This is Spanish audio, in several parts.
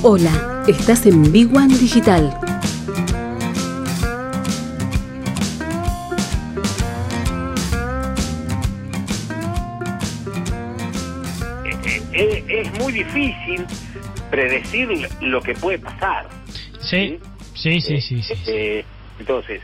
Hola, estás en Big One Digital. Es muy difícil predecir lo que puede pasar. Sí, sí, sí, sí. sí, sí. Eh, entonces,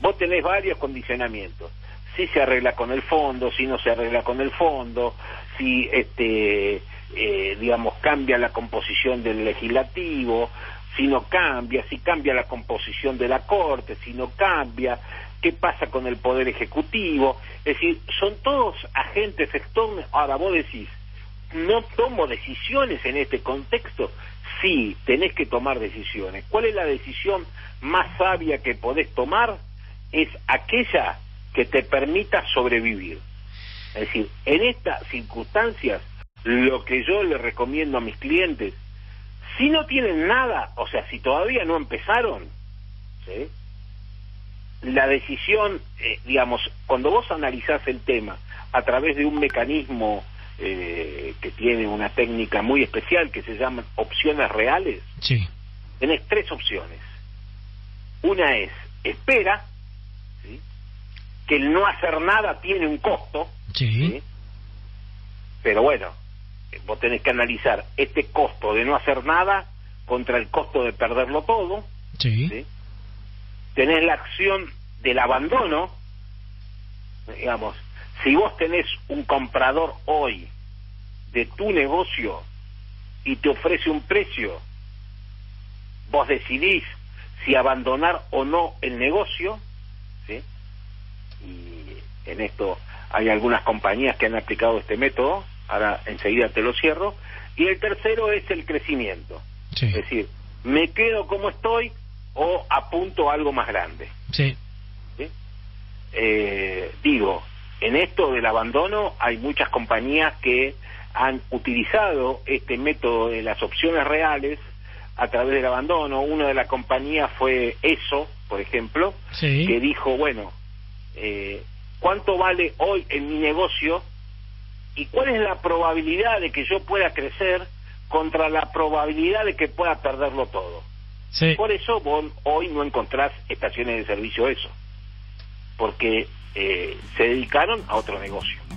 vos tenés varios condicionamientos. Si se arregla con el fondo, si no se arregla con el fondo, si, este, eh, digamos, cambia la composición del legislativo, si no cambia, si cambia la composición de la Corte, si no cambia, qué pasa con el Poder Ejecutivo. Es decir, son todos agentes externos. Ahora vos decís, no tomo decisiones en este contexto. Sí, tenés que tomar decisiones. ¿Cuál es la decisión más sabia que podés tomar? Es aquella que te permita sobrevivir. Es decir, en estas circunstancias, lo que yo le recomiendo a mis clientes, si no tienen nada, o sea, si todavía no empezaron, ¿sí? la decisión, eh, digamos, cuando vos analizás el tema a través de un mecanismo eh, que tiene una técnica muy especial que se llama opciones reales, Sí, tenés tres opciones. Una es espera. Que el no hacer nada tiene un costo, sí, ¿sí? pero bueno, vos tenés que analizar este costo de no hacer nada contra el costo de perderlo todo, sí, ¿sí? tenés la acción del abandono, digamos, si vos tenés un comprador hoy de tu negocio y te ofrece un precio, vos decidís si abandonar o no el negocio, ¿sí? En esto hay algunas compañías que han aplicado este método, ahora enseguida te lo cierro, y el tercero es el crecimiento, sí, es decir, me quedo como estoy o apunto a algo más grande. sí, ¿sí? Eh, digo, en esto del abandono hay muchas compañías que han utilizado este método de las opciones reales a través del abandono. Una de las compañías fue ESO, por ejemplo, sí, que dijo, bueno, eh, ¿cuánto vale hoy en mi negocio y cuál es la probabilidad de que yo pueda crecer contra la probabilidad de que pueda perderlo todo? sí, Por eso vos hoy no encontrás estaciones de servicio eso, porque eh, se dedicaron a otro negocio.